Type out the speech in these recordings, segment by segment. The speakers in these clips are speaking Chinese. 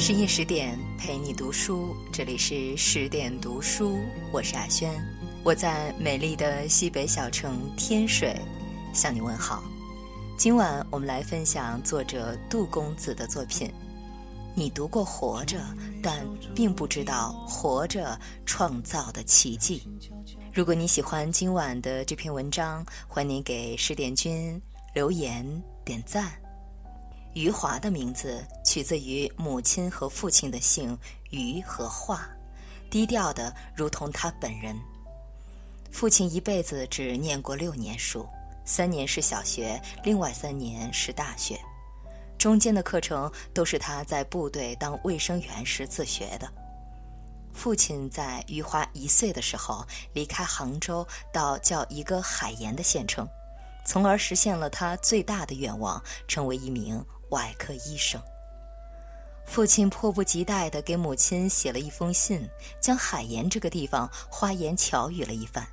深夜十点陪你读书，这里是十点读书，我是阿轩，我在美丽的西北小城天水向你问好。今晚我们来分享作者杜公子的作品。你读过《活着》，但并不知道《活着》创造的奇迹。如果你喜欢今晚的这篇文章，欢迎给十点君留言点赞。余华的名字取自于母亲和父亲的姓余和华，低调的如同他本人。父亲一辈子只念过六年书，三年是小学，另外三年是大学，中间的课程都是他在部队当卫生员时自学的。父亲在余华一岁的时候离开杭州，到叫一个海盐的县城，从而实现了他最大的愿望，成为一名。外科医生。父亲迫不及待地给母亲写了一封信，将海盐这个地方花言巧语了一番。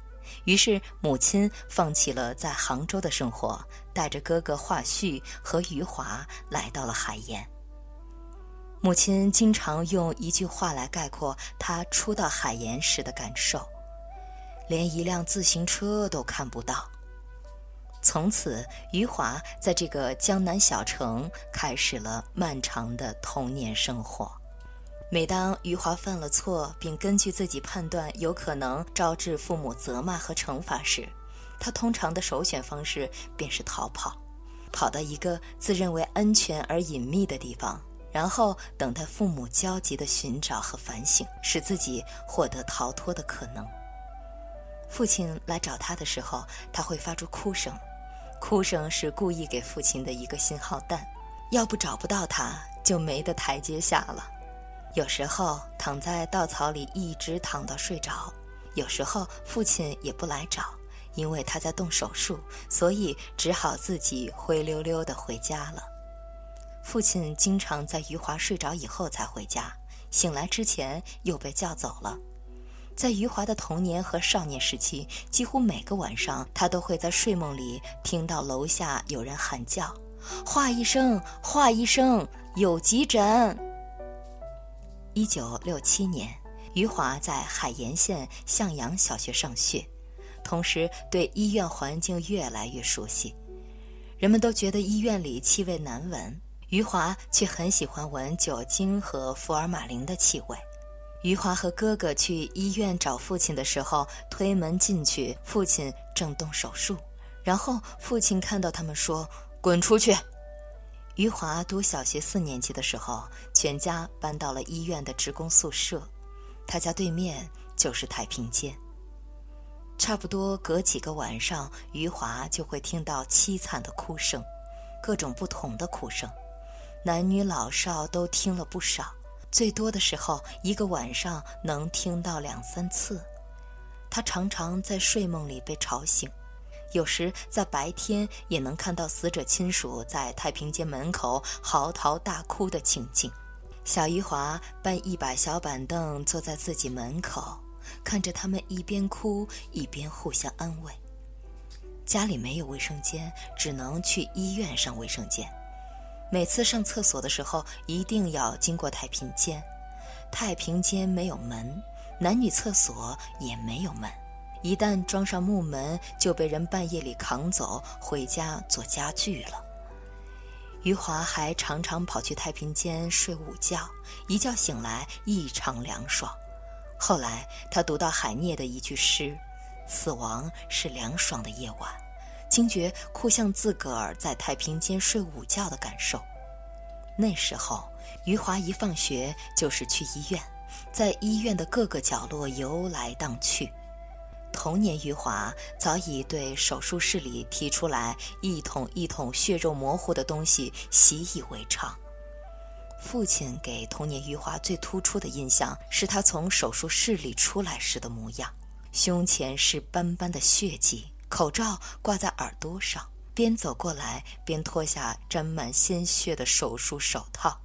于是母亲放弃了在杭州的生活，带着哥哥华胥和余华来到了海盐。母亲经常用一句话来概括他初到海盐时的感受：连一辆自行车都看不到。从此，余华在这个江南小城开始了漫长的童年生活。每当余华犯了错，并根据自己判断有可能招致父母责骂和惩罚时，他通常的首选方式便是逃跑，跑到一个自认为安全而隐秘的地方，然后等待父母焦急的寻找和反省，使自己获得逃脱的可能。父亲来找他的时候，他会发出哭声。哭声是故意给父亲的一个信号弹，要不找不到他，就没得台阶下了。有时候躺在稻草里一直躺到睡着，有时候父亲也不来找，因为他在动手术，所以只好自己灰溜溜地回家了。父亲经常在余华睡着以后才回家，醒来之前又被叫走了。在余华的童年和少年时期，几乎每个晚上，他都会在睡梦里听到楼下有人喊叫：“华医生，华医生，有急诊。”一九六七年，余华在海盐县向阳小学上学，同时对医院环境越来越熟悉。人们都觉得医院里气味难闻，余华却很喜欢闻酒精和福尔马林的气味。余华和哥哥去医院找父亲的时候，推门进去，父亲正动手术。然后父亲看到他们说：“滚出去！”余华读小学四年级的时候，全家搬到了医院的职工宿舍，他家对面就是太平间。差不多隔几个晚上，余华就会听到凄惨的哭声，各种不同的哭声，男女老少都听了不少。最多的时候，一个晚上能听到两三次。他常常在睡梦里被吵醒，有时在白天也能看到死者亲属在太平间门口嚎啕大哭的情景。小余华搬一把小板凳坐在自己门口，看着他们一边哭一边互相安慰。家里没有卫生间，只能去医院上卫生间。每次上厕所的时候，一定要经过太平间。太平间没有门，男女厕所也没有门。一旦装上木门，就被人半夜里扛走回家做家具了。余华还常常跑去太平间睡午觉，一觉醒来异常凉爽。后来他读到海涅的一句诗：“死亡是凉爽的夜晚。”惊觉哭像自个儿在太平间睡午觉的感受。那时候，余华一放学就是去医院，在医院的各个角落游来荡去。童年余华早已对手术室里提出来一桶一桶血肉模糊的东西习以为常。父亲给童年余华最突出的印象是他从手术室里出来时的模样，胸前是斑斑的血迹。口罩挂在耳朵上，边走过来边脱下沾满鲜血的手术手套。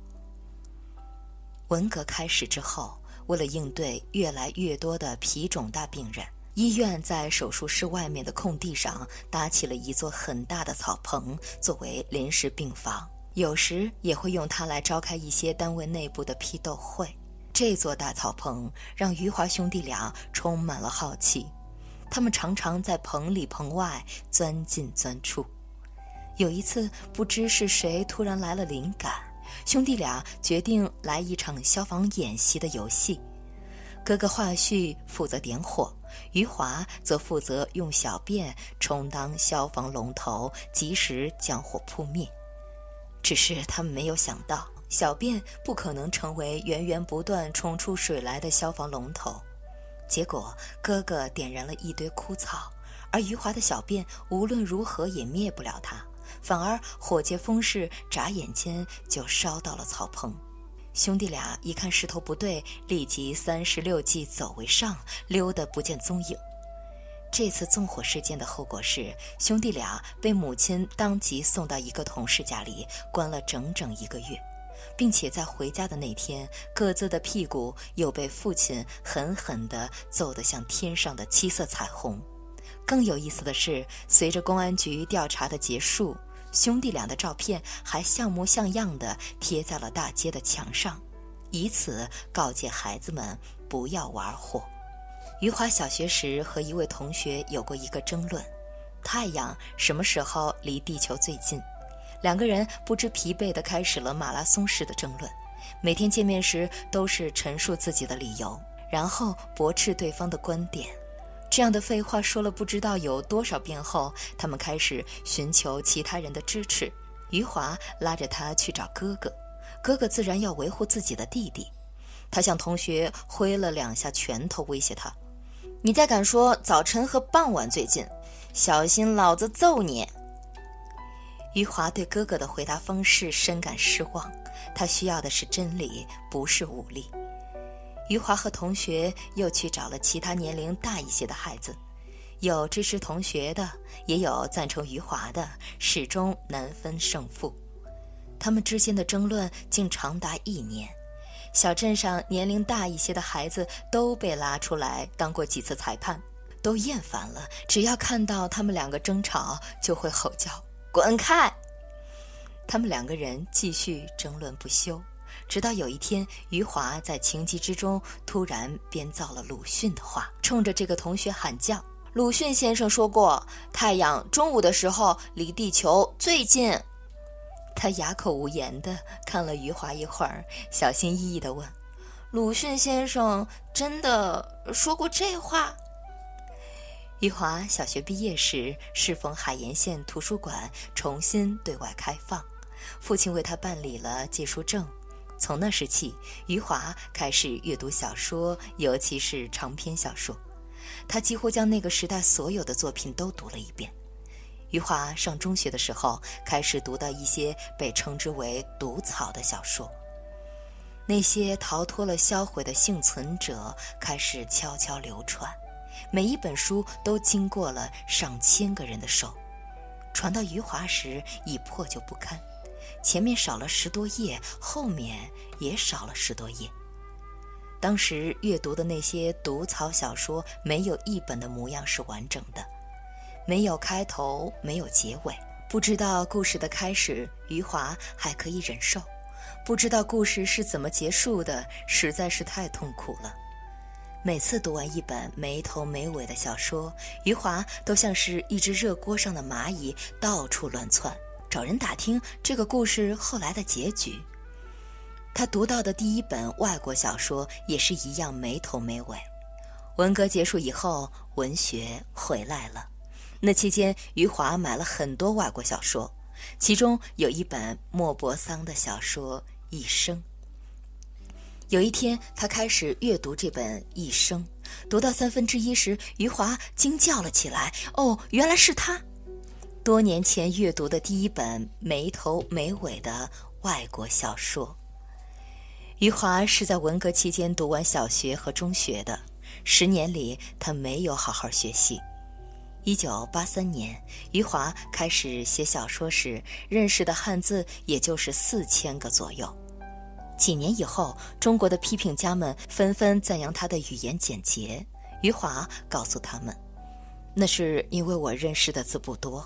文革开始之后，为了应对越来越多的皮肿大病人，医院在手术室外面的空地上搭起了一座很大的草棚，作为临时病房。有时也会用它来召开一些单位内部的批斗会。这座大草棚让余华兄弟俩充满了好奇，他们常常在棚里棚外钻进钻出。有一次，不知是谁突然来了灵感，兄弟俩决定来一场消防演习的游戏。哥哥华旭负责点火，余华则负责用小便充当消防龙头，及时将火扑灭。只是他们没有想到，小便不可能成为源源不断冲出水来的消防龙头。结果，哥哥点燃了一堆枯草，而余华的小便无论如何也灭不了它。反而火借风势，眨眼间就烧到了草棚。兄弟俩一看势头不对，立即三十六计走为上，溜得不见踪影。这次纵火事件的后果是，兄弟俩被母亲当即送到一个同事家里，关了整整一个月，并且在回家的那天，各自的屁股又被父亲狠狠地揍得像天上的七色彩虹。更有意思的是，随着公安局调查的结束。兄弟俩的照片还像模像样的贴在了大街的墙上，以此告诫孩子们不要玩火。余华小学时和一位同学有过一个争论：太阳什么时候离地球最近？两个人不知疲惫地开始了马拉松式的争论，每天见面时都是陈述自己的理由，然后驳斥对方的观点。这样的废话说了不知道有多少遍后，他们开始寻求其他人的支持。余华拉着他去找哥哥，哥哥自然要维护自己的弟弟。他向同学挥了两下拳头，威胁他：“你再敢说早晨和傍晚最近，小心老子揍你！”余华对哥哥的回答方式深感失望，他需要的是真理，不是武力。余华和同学又去找了其他年龄大一些的孩子，有支持同学的，也有赞成余华的，始终难分胜负。他们之间的争论竟长达一年。小镇上年龄大一些的孩子都被拉出来当过几次裁判，都厌烦了。只要看到他们两个争吵，就会吼叫：“滚开！”他们两个人继续争论不休。直到有一天，余华在情急之中突然编造了鲁迅的话，冲着这个同学喊叫：“鲁迅先生说过，太阳中午的时候离地球最近。”他哑口无言的看了余华一会儿，小心翼翼地问：“鲁迅先生真的说过这话？”余华小学毕业时，适逢海盐县图书馆重新对外开放，父亲为他办理了借书证。从那时起，余华开始阅读小说，尤其是长篇小说。他几乎将那个时代所有的作品都读了一遍。余华上中学的时候，开始读到一些被称之为“毒草”的小说。那些逃脱了销毁的幸存者开始悄悄流传，每一本书都经过了上千个人的手，传到余华时已破旧不堪。前面少了十多页，后面也少了十多页。当时阅读的那些毒草小说，没有一本的模样是完整的，没有开头，没有结尾，不知道故事的开始，余华还可以忍受；不知道故事是怎么结束的，实在是太痛苦了。每次读完一本没头没尾的小说，余华都像是一只热锅上的蚂蚁，到处乱窜。找人打听这个故事后来的结局。他读到的第一本外国小说也是一样没头没尾。文革结束以后，文学回来了。那期间，余华买了很多外国小说，其中有一本莫泊桑的小说《一生》。有一天，他开始阅读这本《一生》，读到三分之一时，余华惊叫了起来：“哦，原来是他！”多年前阅读的第一本没头没尾的外国小说。余华是在文革期间读完小学和中学的，十年里他没有好好学习。一九八三年，余华开始写小说时，认识的汉字也就是四千个左右。几年以后，中国的批评家们纷纷赞扬他的语言简洁。余华告诉他们：“那是因为我认识的字不多。”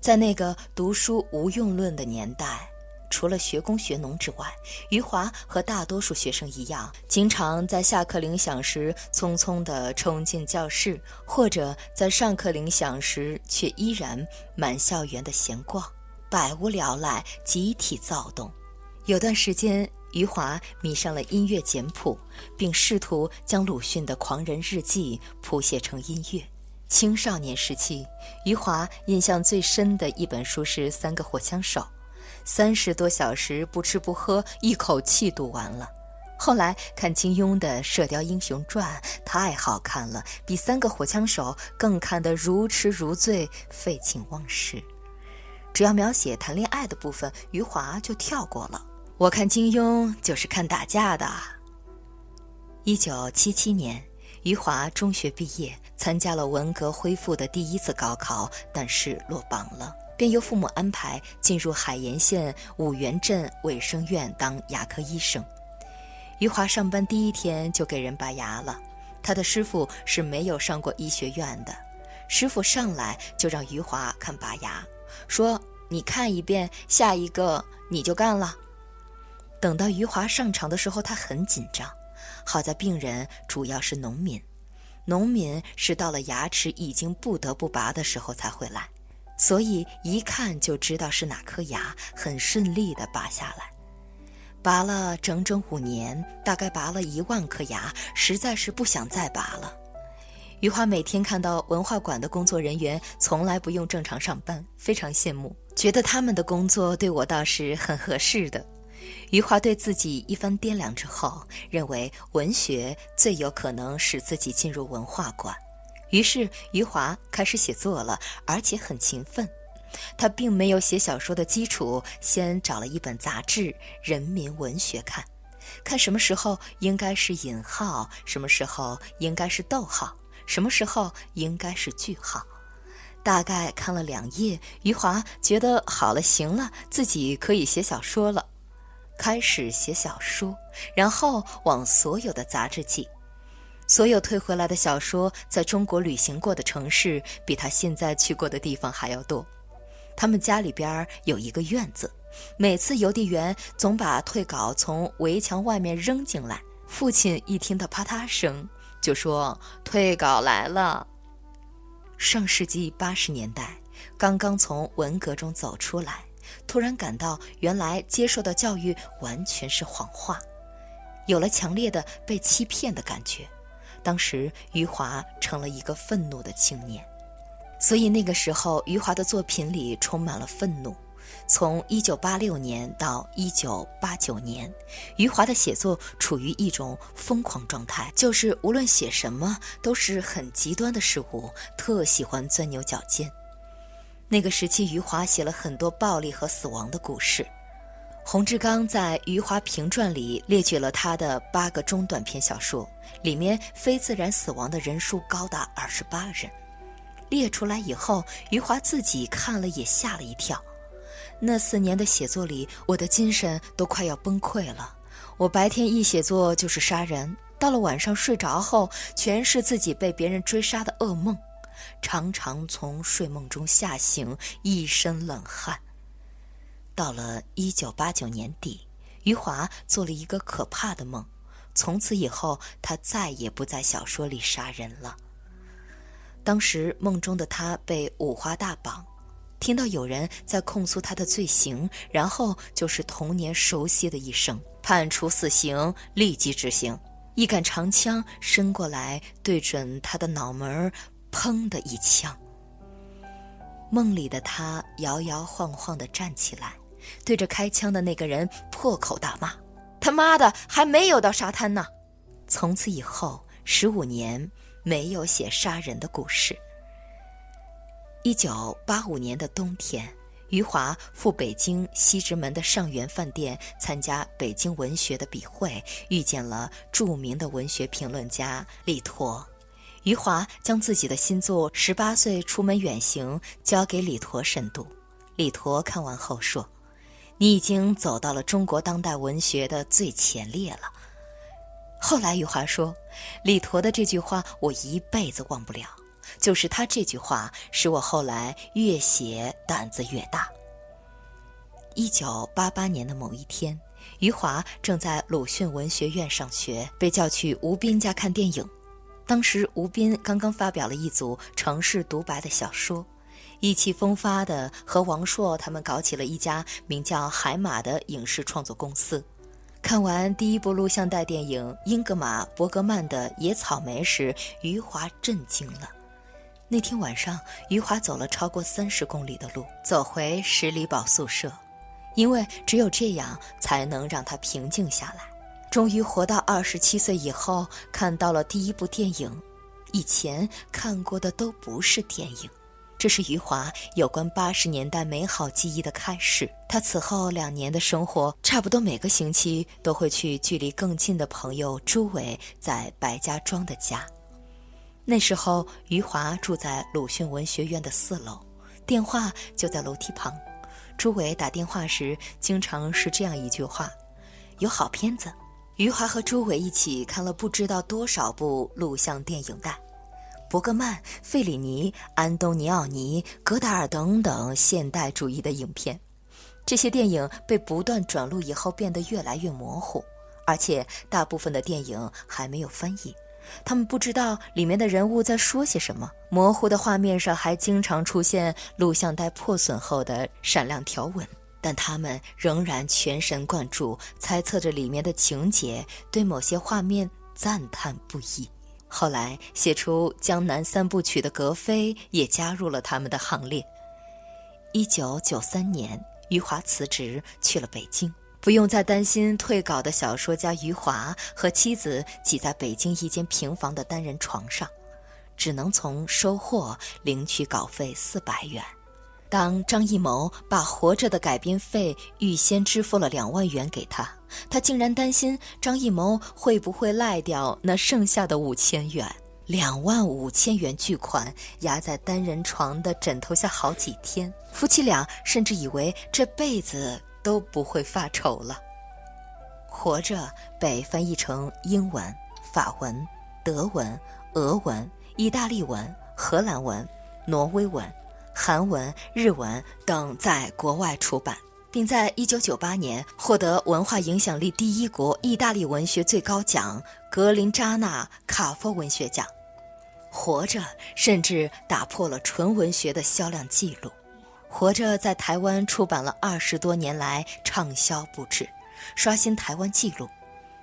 在那个读书无用论的年代，除了学工学农之外，余华和大多数学生一样，经常在下课铃响时匆匆地冲进教室，或者在上课铃响时却依然满校园的闲逛，百无聊赖，集体躁动。有段时间，余华迷上了音乐简谱，并试图将鲁迅的《狂人日记》谱写成音乐。青少年时期，余华印象最深的一本书是《三个火枪手》，三十多小时不吃不喝，一口气读完了。后来看金庸的《射雕英雄传》，太好看了，比《三个火枪手》更看得如痴如醉，废寝忘食。只要描写谈恋爱的部分，余华就跳过了。我看金庸就是看打架的。一九七七年。余华中学毕业，参加了文革恢复的第一次高考，但是落榜了，便由父母安排进入海盐县五原镇卫生院当牙科医生。余华上班第一天就给人拔牙了，他的师傅是没有上过医学院的，师傅上来就让余华看拔牙，说：“你看一遍，下一个你就干了。”等到余华上场的时候，他很紧张。好在病人主要是农民，农民是到了牙齿已经不得不拔的时候才会来，所以一看就知道是哪颗牙，很顺利地拔下来。拔了整整五年，大概拔了一万颗牙，实在是不想再拔了。余华每天看到文化馆的工作人员从来不用正常上班，非常羡慕，觉得他们的工作对我倒是很合适的。余华对自己一番掂量之后，认为文学最有可能使自己进入文化馆，于是余华开始写作了，而且很勤奋。他并没有写小说的基础，先找了一本杂志《人民文学》看，看什么时候应该是引号，什么时候应该是逗号，什么时候应该是句号。大概看了两页，余华觉得好了，行了，自己可以写小说了。开始写小说，然后往所有的杂志寄。所有退回来的小说，在中国旅行过的城市，比他现在去过的地方还要多。他们家里边有一个院子，每次邮递员总把退稿从围墙外面扔进来。父亲一听到啪嗒声，就说：“退稿来了。”上世纪八十年代，刚刚从文革中走出来。突然感到，原来接受的教育完全是谎话，有了强烈的被欺骗的感觉。当时，余华成了一个愤怒的青年，所以那个时候，余华的作品里充满了愤怒。从1986年到1989年，余华的写作处于一种疯狂状态，就是无论写什么都是很极端的事物，特喜欢钻牛角尖。那个时期，余华写了很多暴力和死亡的故事。洪志刚在《余华评传》里列举了他的八个中短篇小说，里面非自然死亡的人数高达二十八人。列出来以后，余华自己看了也吓了一跳。那四年的写作里，我的精神都快要崩溃了。我白天一写作就是杀人，到了晚上睡着后，全是自己被别人追杀的噩梦。常常从睡梦中吓醒，一身冷汗。到了一九八九年底，余华做了一个可怕的梦，从此以后，他再也不在小说里杀人了。当时梦中的他被五花大绑，听到有人在控诉他的罪行，然后就是童年熟悉的一声：“判处死刑，立即执行。”一杆长枪伸过来，对准他的脑门儿。砰的一枪。梦里的他摇摇晃晃地站起来，对着开枪的那个人破口大骂：“他妈的，还没有到沙滩呢！”从此以后，十五年没有写杀人的故事。一九八五年的冬天，余华赴北京西直门的上元饭店参加北京文学的笔会，遇见了著名的文学评论家李陀。余华将自己的新作《十八岁出门远行》交给李陀审读，李陀看完后说：“你已经走到了中国当代文学的最前列了。”后来余华说：“李陀的这句话我一辈子忘不了，就是他这句话使我后来越写胆子越大。”一九八八年的某一天，余华正在鲁迅文学院上学，被叫去吴斌家看电影。当时吴斌刚刚发表了一组城市独白的小说，意气风发的和王朔他们搞起了一家名叫海马的影视创作公司。看完第一部录像带电影英格玛·伯格曼的《野草莓》时，余华震惊了。那天晚上，余华走了超过三十公里的路，走回十里堡宿舍，因为只有这样才能让他平静下来。终于活到二十七岁以后，看到了第一部电影，以前看过的都不是电影。这是余华有关八十年代美好记忆的开始。他此后两年的生活，差不多每个星期都会去距离更近的朋友朱伟在白家庄的家。那时候，余华住在鲁迅文学院的四楼，电话就在楼梯旁。朱伟打电话时，经常是这样一句话：“有好片子。”余华和朱伟一起看了不知道多少部录像电影带。伯格曼、费里尼、安东尼奥尼、戈达尔等等现代主义的影片，这些电影被不断转录以后变得越来越模糊，而且大部分的电影还没有翻译，他们不知道里面的人物在说些什么。模糊的画面上还经常出现录像带破损后的闪亮条纹，但他们仍然全神贯注，猜测着里面的情节，对某些画面赞叹不已。后来写出《江南三部曲》的格非也加入了他们的行列。一九九三年，余华辞职去了北京，不用再担心退稿的小说家余华和妻子挤在北京一间平房的单人床上，只能从收获领取稿费四百元。当张艺谋把《活着》的改编费预先支付了两万元给他，他竟然担心张艺谋会不会赖掉那剩下的五千元。两万五千元巨款压在单人床的枕头下好几天，夫妻俩甚至以为这辈子都不会发愁了。《活着》被翻译成英文、法文、德文、俄文、意大利文、荷兰文、挪威文。韩文、日文等在国外出版，并在1998年获得文化影响力第一国意大利文学最高奖格林扎纳卡夫文学奖。活着甚至打破了纯文学的销量记录。活着在台湾出版了二十多年来畅销不止，刷新台湾纪录。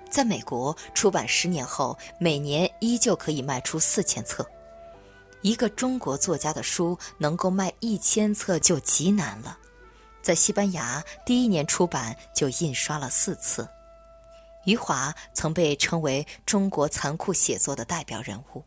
在美国出版十年后，每年依旧可以卖出四千册。一个中国作家的书能够卖一千册就极难了，在西班牙第一年出版就印刷了四次。余华曾被称为中国残酷写作的代表人物。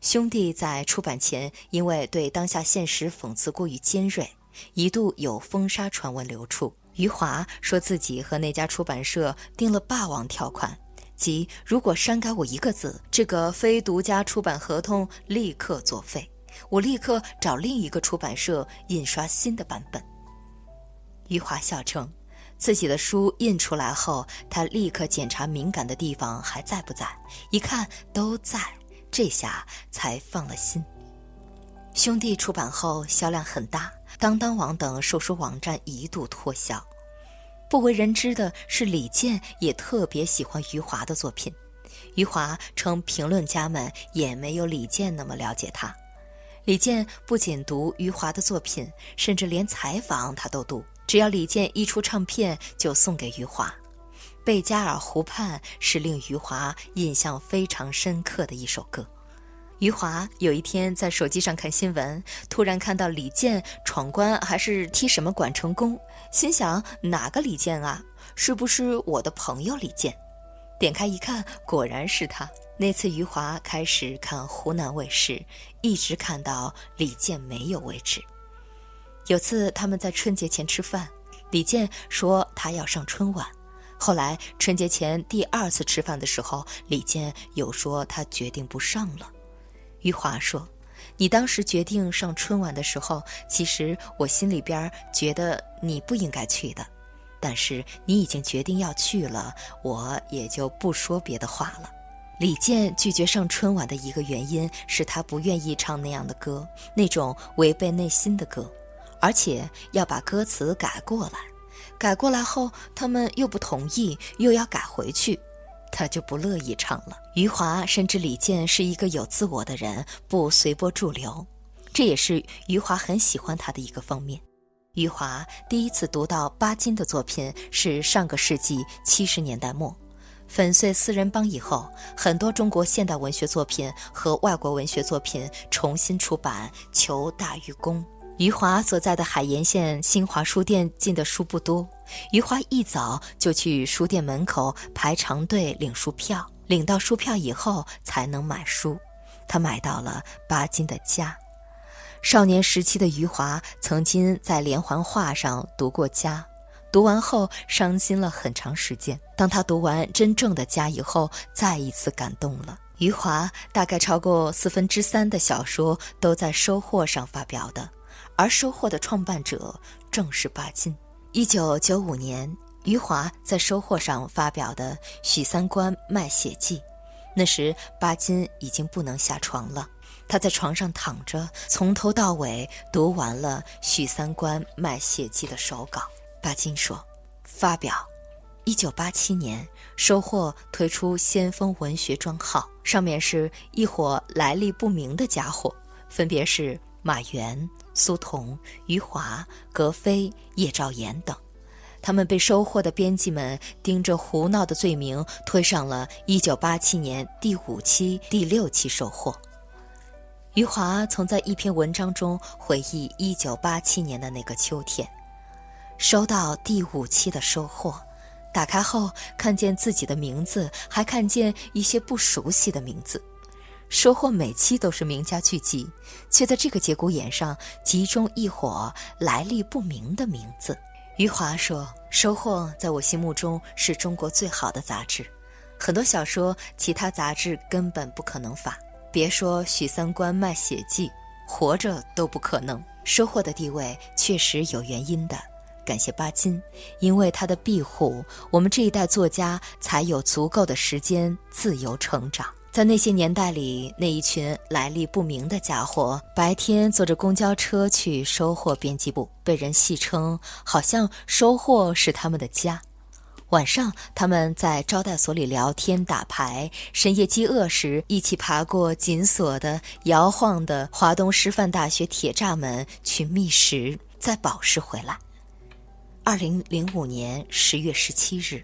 兄弟在出版前因为对当下现实讽刺过于尖锐，一度有封杀传闻流出。余华说自己和那家出版社订了霸王条款。即如果删改我一个字，这个非独家出版合同立刻作废，我立刻找另一个出版社印刷新的版本。余华笑称，自己的书印出来后，他立刻检查敏感的地方还在不在，一看都在，这下才放了心。兄弟出版后销量很大，当当网等售书网站一度脱销。不为人知的是，李健也特别喜欢余华的作品。余华称，评论家们也没有李健那么了解他。李健不仅读余华的作品，甚至连采访他都读。只要李健一出唱片，就送给余华。《贝加尔湖畔》是令余华印象非常深刻的一首歌。余华有一天在手机上看新闻，突然看到李健闯关还是踢什么馆成功，心想哪个李健啊？是不是我的朋友李健？点开一看，果然是他。那次余华开始看湖南卫视，一直看到李健没有为止。有次他们在春节前吃饭，李健说他要上春晚。后来春节前第二次吃饭的时候，李健又说他决定不上了。余华说：“你当时决定上春晚的时候，其实我心里边觉得你不应该去的，但是你已经决定要去了，我也就不说别的话了。”李健拒绝上春晚的一个原因是他不愿意唱那样的歌，那种违背内心的歌，而且要把歌词改过来。改过来后，他们又不同意，又要改回去，他就不乐意唱了。余华深知李健是一个有自我的人，不随波逐流，这也是余华很喜欢他的一个方面。余华第一次读到巴金的作品是上个世纪七十年代末，粉碎四人帮以后，很多中国现代文学作品和外国文学作品重新出版，求大于功。余华所在的海盐县新华书店进的书不多，余华一早就去书店门口排长队领书票，领到书票以后才能买书。他买到了巴金的家。少年时期的余华曾经在连环画上读过家，读完后伤心了很长时间。当他读完真正的家以后，再一次感动了。余华大概超过四分之三的小说都在收获上发表的。而收获的创办者正是巴金。一九九五年，余华在收获上发表的《许三观卖血记》，那时巴金已经不能下床了，他在床上躺着，从头到尾读完了《许三观卖血记》的手稿。巴金说：“发表。”一九八七年，收获推出先锋文学专号，上面是一伙来历不明的家伙，分别是马原。苏童、余华、格非、叶兆言等，他们被收获的编辑们盯着胡闹的罪名推上了1987年第五期、第六期收获。余华曾在一篇文章中回忆1987年的那个秋天，收到第五期的收获，打开后看见自己的名字，还看见一些不熟悉的名字。收获每期都是名家聚集，却在这个节骨眼上集中一伙来历不明的名字。余华说：“收获在我心目中是中国最好的杂志，很多小说其他杂志根本不可能发，别说许三观卖血记，活着都不可能。收获的地位确实有原因的，感谢巴金，因为他的庇护，我们这一代作家才有足够的时间自由成长。”在那些年代里，那一群来历不明的家伙，白天坐着公交车去收获编辑部，被人戏称好像收获是他们的家；晚上他们在招待所里聊天打牌，深夜饥饿时一起爬过紧锁的摇晃的华东师范大学铁栅门去觅食，再饱食回来。二零零五年十月十七日。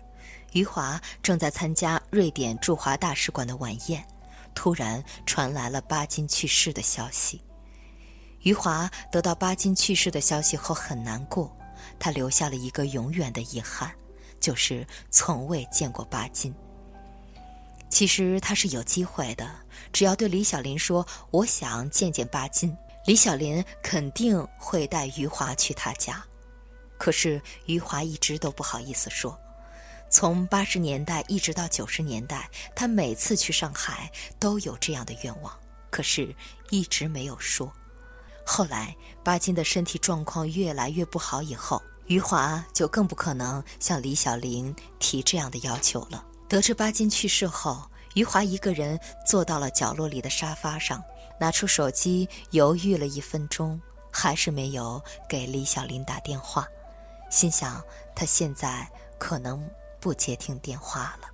余华正在参加瑞典驻华大使馆的晚宴，突然传来了巴金去世的消息。余华得到巴金去世的消息后很难过，他留下了一个永远的遗憾，就是从未见过巴金。其实他是有机会的，只要对李小林说“我想见见巴金”，李小林肯定会带余华去他家。可是余华一直都不好意思说。从八十年代一直到九十年代，他每次去上海都有这样的愿望，可是一直没有说。后来巴金的身体状况越来越不好以后，余华就更不可能向李小林提这样的要求了。得知巴金去世后，余华一个人坐到了角落里的沙发上，拿出手机犹豫了一分钟，还是没有给李小林打电话，心想他现在可能。不接听电话了。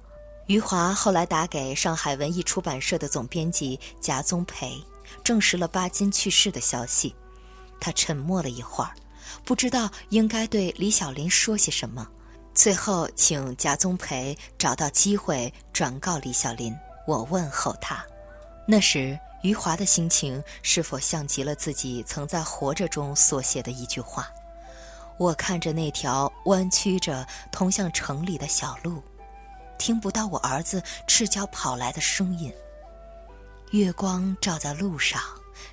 余华后来打给上海文艺出版社的总编辑贾宗培，证实了巴金去世的消息。他沉默了一会儿，不知道应该对李小林说些什么。最后，请贾宗培找到机会转告李小林，我问候他。那时，余华的心情是否像极了自己曾在《活着》中所写的一句话？我看着那条弯曲着通向城里的小路，听不到我儿子赤脚跑来的声音。月光照在路上，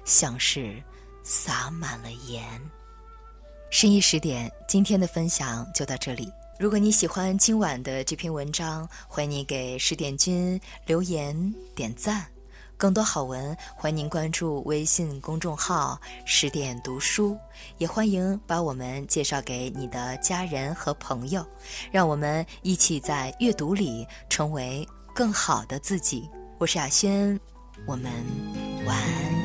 像是洒满了盐。深夜十点，今天的分享就到这里。如果你喜欢今晚的这篇文章，欢迎你给十点君留言点赞。更多好文，欢迎您关注微信公众号“十点读书”，也欢迎把我们介绍给你的家人和朋友，让我们一起在阅读里成为更好的自己。我是雅轩，我们晚安。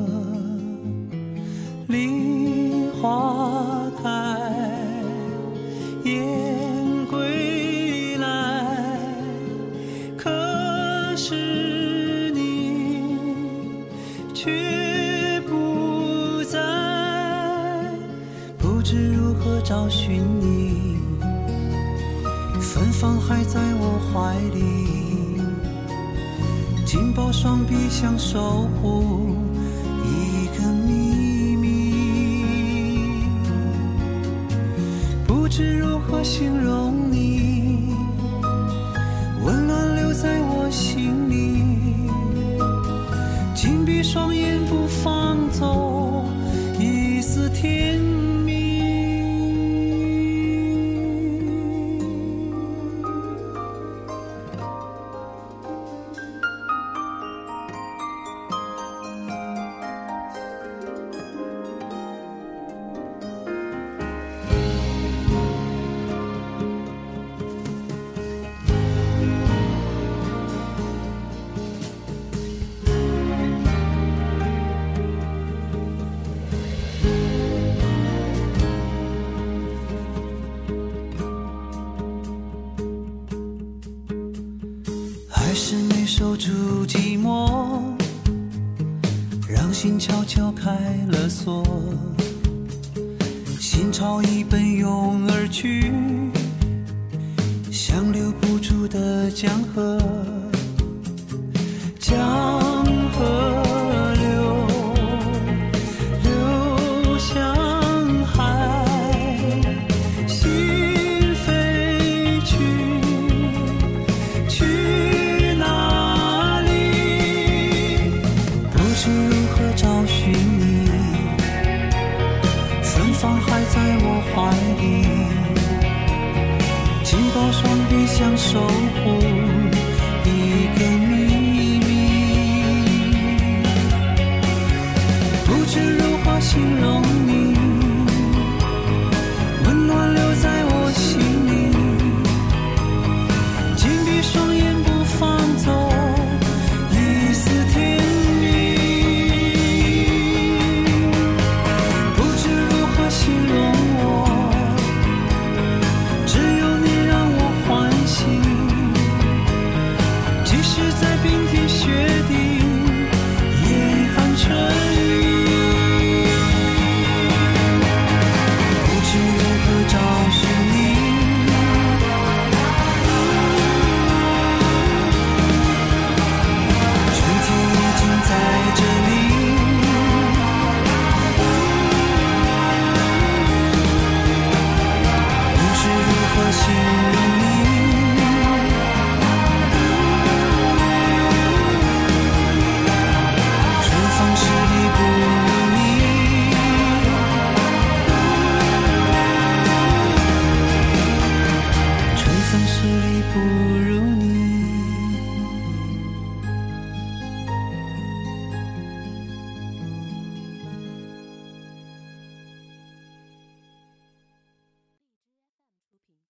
怀里紧抱双臂像守护一个秘密。不知如何形容江河